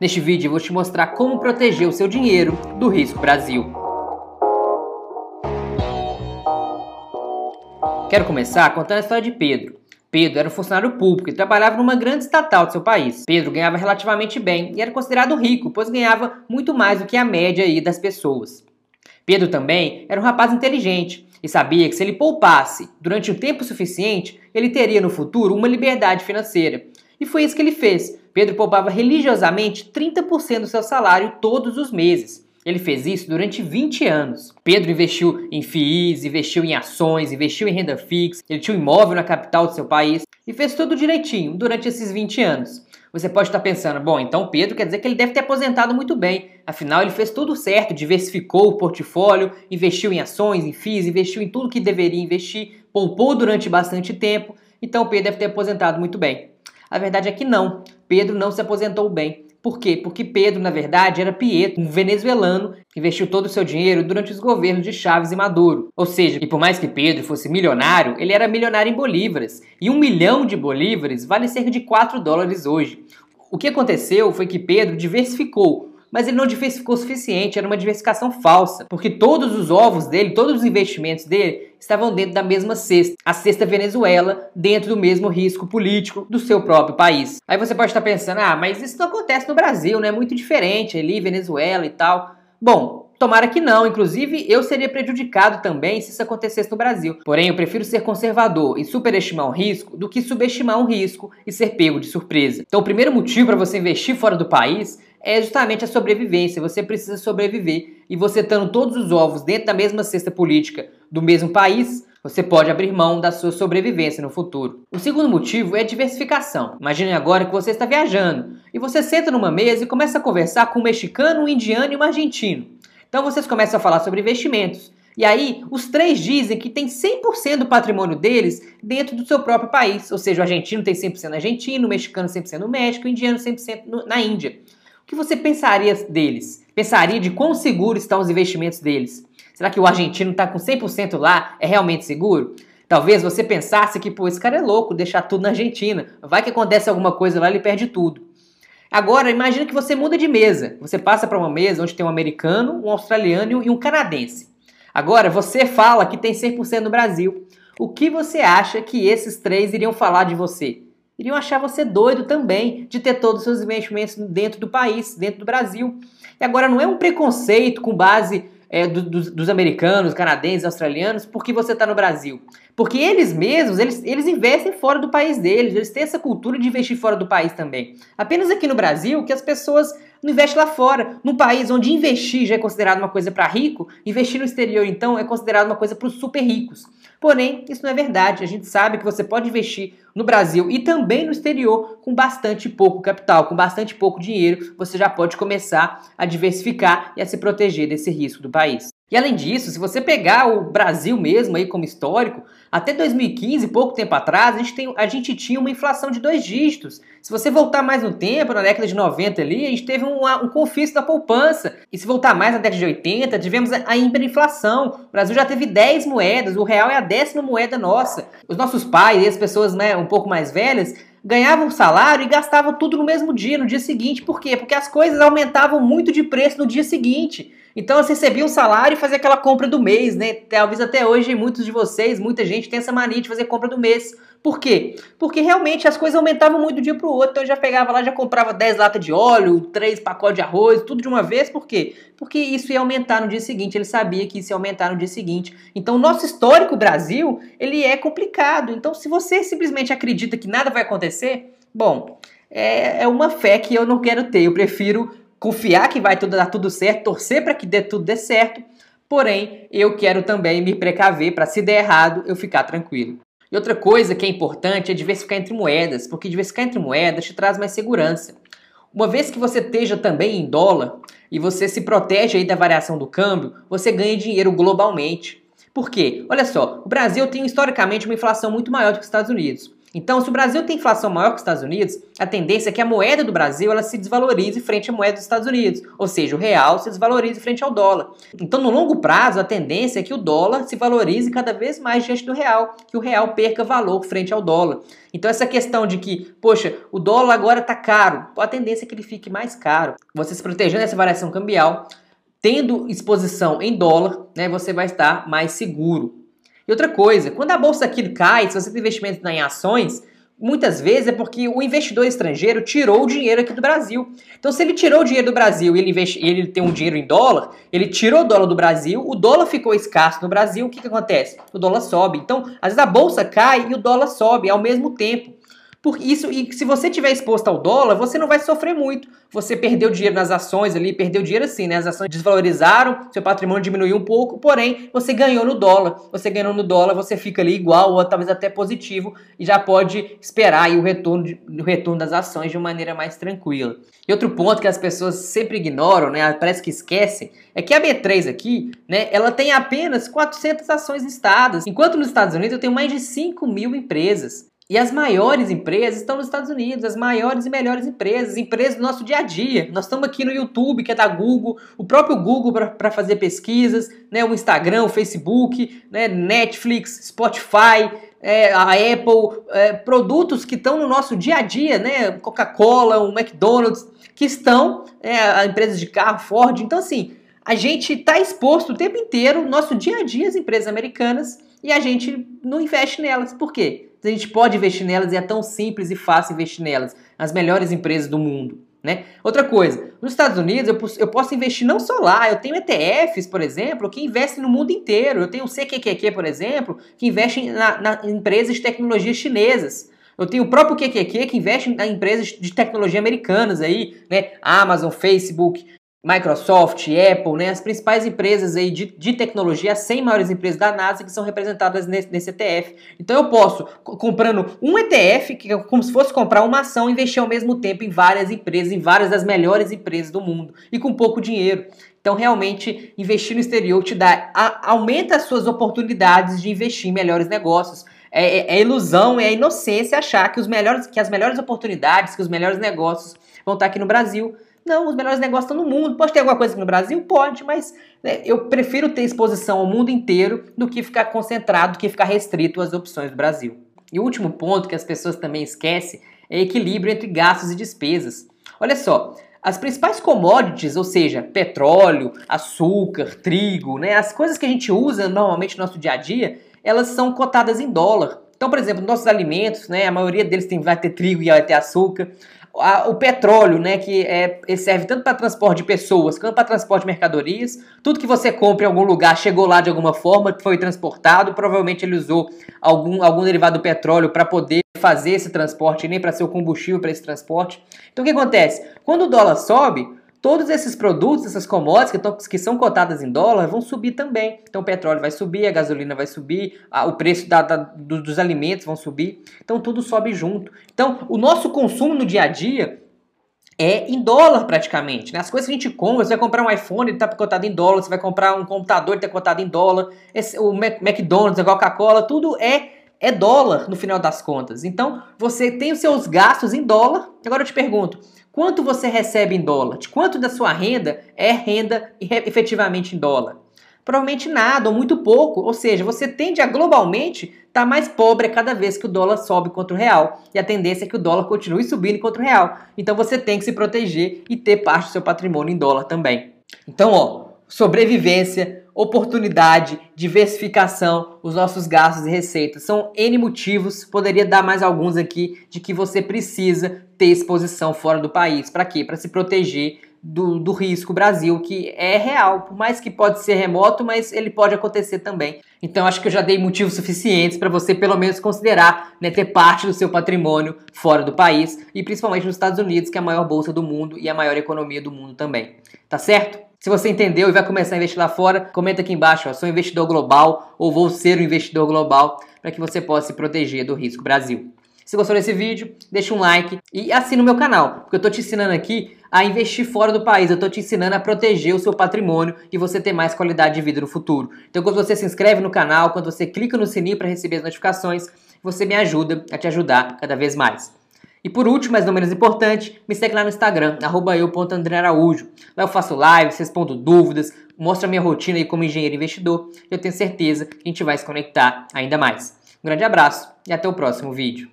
Neste vídeo vou te mostrar como proteger o seu dinheiro do risco Brasil. Quero começar contando a história de Pedro. Pedro era um funcionário público e trabalhava numa grande estatal de seu país. Pedro ganhava relativamente bem e era considerado rico, pois ganhava muito mais do que a média das pessoas. Pedro também era um rapaz inteligente e sabia que se ele poupasse durante um tempo suficiente, ele teria no futuro uma liberdade financeira. E foi isso que ele fez. Pedro poupava religiosamente 30% do seu salário todos os meses. Ele fez isso durante 20 anos. Pedro investiu em FIIs, investiu em ações, investiu em renda fixa, ele tinha um imóvel na capital do seu país e fez tudo direitinho durante esses 20 anos. Você pode estar pensando, bom, então Pedro quer dizer que ele deve ter aposentado muito bem. Afinal, ele fez tudo certo, diversificou o portfólio, investiu em ações, em FIIs, investiu em tudo que deveria investir, poupou durante bastante tempo. Então Pedro deve ter aposentado muito bem. A verdade é que não. Pedro não se aposentou bem. Por quê? Porque Pedro, na verdade, era Pietro, um venezuelano que investiu todo o seu dinheiro durante os governos de Chaves e Maduro. Ou seja, e por mais que Pedro fosse milionário, ele era milionário em bolívares. E um milhão de bolívares vale cerca de 4 dólares hoje. O que aconteceu foi que Pedro diversificou mas ele não diversificou o suficiente, era uma diversificação falsa, porque todos os ovos dele, todos os investimentos dele estavam dentro da mesma cesta, a cesta Venezuela, dentro do mesmo risco político do seu próprio país. Aí você pode estar pensando, ah, mas isso não acontece no Brasil, né? É muito diferente ali, Venezuela e tal. Bom, Tomara que não, inclusive eu seria prejudicado também se isso acontecesse no Brasil. Porém, eu prefiro ser conservador e superestimar um risco do que subestimar um risco e ser pego de surpresa. Então, o primeiro motivo para você investir fora do país é justamente a sobrevivência. Você precisa sobreviver. E você estando todos os ovos dentro da mesma cesta política do mesmo país, você pode abrir mão da sua sobrevivência no futuro. O segundo motivo é diversificação. Imagine agora que você está viajando e você senta numa mesa e começa a conversar com um mexicano, um indiano e um argentino. Então vocês começam a falar sobre investimentos. E aí, os três dizem que tem 100% do patrimônio deles dentro do seu próprio país. Ou seja, o argentino tem 100% no argentino, o mexicano 100% no México, o indiano 100% no, na Índia que você pensaria deles? Pensaria de quão seguro estão os investimentos deles? Será que o argentino está com 100% lá? É realmente seguro? Talvez você pensasse que, pô, esse cara é louco, deixar tudo na Argentina. Vai que acontece alguma coisa lá, ele perde tudo. Agora, imagina que você muda de mesa. Você passa para uma mesa onde tem um americano, um australiano e um canadense. Agora, você fala que tem 100% no Brasil. O que você acha que esses três iriam falar de você? Iriam achar você doido também de ter todos os seus investimentos dentro do país, dentro do Brasil. E agora não é um preconceito com base é, do, do, dos americanos, canadenses, australianos, porque você está no Brasil. Porque eles mesmos, eles, eles investem fora do país deles, eles têm essa cultura de investir fora do país também. Apenas aqui no Brasil que as pessoas não investem lá fora. Num país onde investir já é considerado uma coisa para rico, investir no exterior então é considerado uma coisa para os super ricos. Porém, isso não é verdade. A gente sabe que você pode investir no Brasil e também no exterior com bastante pouco capital, com bastante pouco dinheiro, você já pode começar a diversificar e a se proteger desse risco do país. E além disso, se você pegar o Brasil mesmo aí como histórico, até 2015, pouco tempo atrás, a gente, tem, a gente tinha uma inflação de dois dígitos. Se você voltar mais no tempo, na década de 90 ali, a gente teve um, confisco da poupança. E se voltar mais na década de 80, tivemos a, a hiperinflação. O Brasil já teve 10 moedas, o real é a décima moeda nossa. Os nossos pais e as pessoas né, um pouco mais velhas ganhavam salário e gastavam tudo no mesmo dia, no dia seguinte. Por quê? Porque as coisas aumentavam muito de preço no dia seguinte. Então você recebia um salário e fazia aquela compra do mês, né? Talvez até hoje muitos de vocês, muita gente tem essa mania de fazer compra do mês. Por quê? Porque realmente as coisas aumentavam muito de um dia para o outro. Então eu já pegava lá, já comprava 10 latas de óleo, 3 pacotes de arroz, tudo de uma vez. Por quê? Porque isso ia aumentar no dia seguinte. Ele sabia que isso ia aumentar no dia seguinte. Então o nosso histórico Brasil, ele é complicado. Então se você simplesmente acredita que nada vai acontecer, bom, é, é uma fé que eu não quero ter. Eu prefiro confiar que vai tudo dar tudo certo, torcer para que dê tudo dê certo. Porém, eu quero também me precaver para se der errado, eu ficar tranquilo. E outra coisa que é importante é diversificar entre moedas, porque diversificar entre moedas te traz mais segurança. Uma vez que você esteja também em dólar e você se protege aí da variação do câmbio, você ganha dinheiro globalmente. Por quê? Olha só, o Brasil tem historicamente uma inflação muito maior do que os Estados Unidos. Então, se o Brasil tem inflação maior que os Estados Unidos, a tendência é que a moeda do Brasil ela se desvalorize frente à moeda dos Estados Unidos, ou seja, o real se desvalorize frente ao dólar. Então, no longo prazo, a tendência é que o dólar se valorize cada vez mais diante do real, que o real perca valor frente ao dólar. Então, essa questão de que, poxa, o dólar agora está caro, a tendência é que ele fique mais caro. Você se protegendo dessa variação cambial, tendo exposição em dólar, né, você vai estar mais seguro. E outra coisa, quando a bolsa aqui cai, se você tem investimento em ações, muitas vezes é porque o investidor estrangeiro tirou o dinheiro aqui do Brasil. Então, se ele tirou o dinheiro do Brasil e ele, investe, ele tem um dinheiro em dólar, ele tirou o dólar do Brasil, o dólar ficou escasso no Brasil, o que, que acontece? O dólar sobe. Então, às vezes a bolsa cai e o dólar sobe ao mesmo tempo. Por isso, e se você tiver exposto ao dólar, você não vai sofrer muito. Você perdeu dinheiro nas ações ali, perdeu dinheiro assim, né? As ações desvalorizaram, seu patrimônio diminuiu um pouco, porém, você ganhou no dólar. Você ganhou no dólar, você fica ali igual ou talvez até positivo e já pode esperar o retorno, de, o retorno das ações de uma maneira mais tranquila. E outro ponto que as pessoas sempre ignoram, né? Parece que esquecem, é que a B3 aqui, né? Ela tem apenas 400 ações listadas, enquanto nos Estados Unidos eu tenho mais de 5 mil empresas. E as maiores empresas estão nos Estados Unidos, as maiores e melhores empresas, empresas do nosso dia a dia. Nós estamos aqui no YouTube, que é da Google, o próprio Google para fazer pesquisas, né, o Instagram, o Facebook, né, Netflix, Spotify, é, a Apple, é, produtos que estão no nosso dia a dia, né, Coca-Cola, o McDonald's, que estão, é, empresas de carro, Ford. Então, assim, a gente está exposto o tempo inteiro, no nosso dia a dia, às empresas americanas, e a gente não investe nelas. Por quê? A gente pode investir nelas e é tão simples e fácil investir nelas. As melhores empresas do mundo. Né? Outra coisa, nos Estados Unidos eu, eu posso investir não só lá, eu tenho ETFs, por exemplo, que investem no mundo inteiro. Eu tenho o CQQQ, por exemplo, que investe na, na empresas de tecnologia chinesas. Eu tenho o próprio QQQ que investe em empresas de tecnologia americanas aí, né? Amazon, Facebook, Microsoft, Apple, né, as principais empresas aí de, de tecnologia, as 100 maiores empresas da NASA que são representadas nesse, nesse ETF. Então eu posso, comprando um ETF, que é como se fosse comprar uma ação, investir ao mesmo tempo em várias empresas, em várias das melhores empresas do mundo e com pouco dinheiro. Então, realmente, investir no exterior te dá, a, aumenta as suas oportunidades de investir em melhores negócios. É, é, é ilusão, é inocência achar que, os melhores, que as melhores oportunidades, que os melhores negócios vão estar aqui no Brasil. Não, os melhores negócios estão no mundo. Pode ter alguma coisa aqui no Brasil? Pode, mas né, eu prefiro ter exposição ao mundo inteiro do que ficar concentrado, do que ficar restrito às opções do Brasil. E o último ponto que as pessoas também esquecem é equilíbrio entre gastos e despesas. Olha só, as principais commodities, ou seja, petróleo, açúcar, trigo, né, as coisas que a gente usa normalmente no nosso dia a dia, elas são cotadas em dólar. Então, por exemplo, nossos alimentos, né, a maioria deles tem, vai ter trigo e vai ter açúcar o petróleo, né, que é, serve tanto para transporte de pessoas quanto para transporte de mercadorias. Tudo que você compra em algum lugar chegou lá de alguma forma, foi transportado. Provavelmente ele usou algum, algum derivado do petróleo para poder fazer esse transporte, nem para ser o combustível para esse transporte. Então o que acontece? Quando o dólar sobe, Todos esses produtos, essas commodities que, tão, que, são cotadas em dólar vão subir também. Então o petróleo vai subir, a gasolina vai subir, a, o preço da, da, do, dos alimentos vão subir. Então tudo sobe junto. Então o nosso consumo no dia a dia é em dólar praticamente. Né? As coisas que a gente compra, você vai comprar um iPhone, ele está cotado em dólar, você vai comprar um computador, ele está cotado em dólar, Esse, o McDonald's, a Coca-Cola, tudo é é dólar no final das contas. Então, você tem os seus gastos em dólar. Agora eu te pergunto, quanto você recebe em dólar? De quanto da sua renda é renda efetivamente em dólar? Provavelmente nada ou muito pouco, ou seja, você tende a globalmente estar tá mais pobre cada vez que o dólar sobe contra o real. E a tendência é que o dólar continue subindo contra o real. Então você tem que se proteger e ter parte do seu patrimônio em dólar também. Então, ó, sobrevivência, oportunidade, diversificação, os nossos gastos e receitas. São N motivos, poderia dar mais alguns aqui, de que você precisa ter exposição fora do país. Para quê? Para se proteger do, do risco Brasil, que é real, por mais que pode ser remoto, mas ele pode acontecer também. Então acho que eu já dei motivos suficientes para você pelo menos considerar né, ter parte do seu patrimônio fora do país e principalmente nos Estados Unidos, que é a maior bolsa do mundo e a maior economia do mundo também. Tá certo? Se você entendeu e vai começar a investir lá fora, comenta aqui embaixo, ó, sou investidor global ou vou ser um investidor global para que você possa se proteger do risco Brasil. Se gostou desse vídeo, deixa um like e assina o meu canal, porque eu estou te ensinando aqui a investir fora do país, eu estou te ensinando a proteger o seu patrimônio e você ter mais qualidade de vida no futuro. Então quando você se inscreve no canal, quando você clica no sininho para receber as notificações, Você me ajuda a te ajudar cada vez mais. E por último, mas não menos importante, me segue lá no Instagram, eu.andrearaújo. Lá eu faço lives, respondo dúvidas, mostro a minha rotina aí como engenheiro investidor. Eu tenho certeza que a gente vai se conectar ainda mais. Um grande abraço e até o próximo vídeo.